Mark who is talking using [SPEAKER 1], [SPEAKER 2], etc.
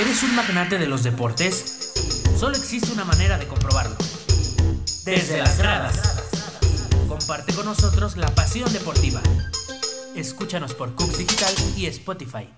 [SPEAKER 1] ¿Eres un magnate de los deportes? Solo existe una manera de comprobarlo. Desde las gradas. Comparte con nosotros la pasión deportiva. Escúchanos por Cooks Digital y Spotify.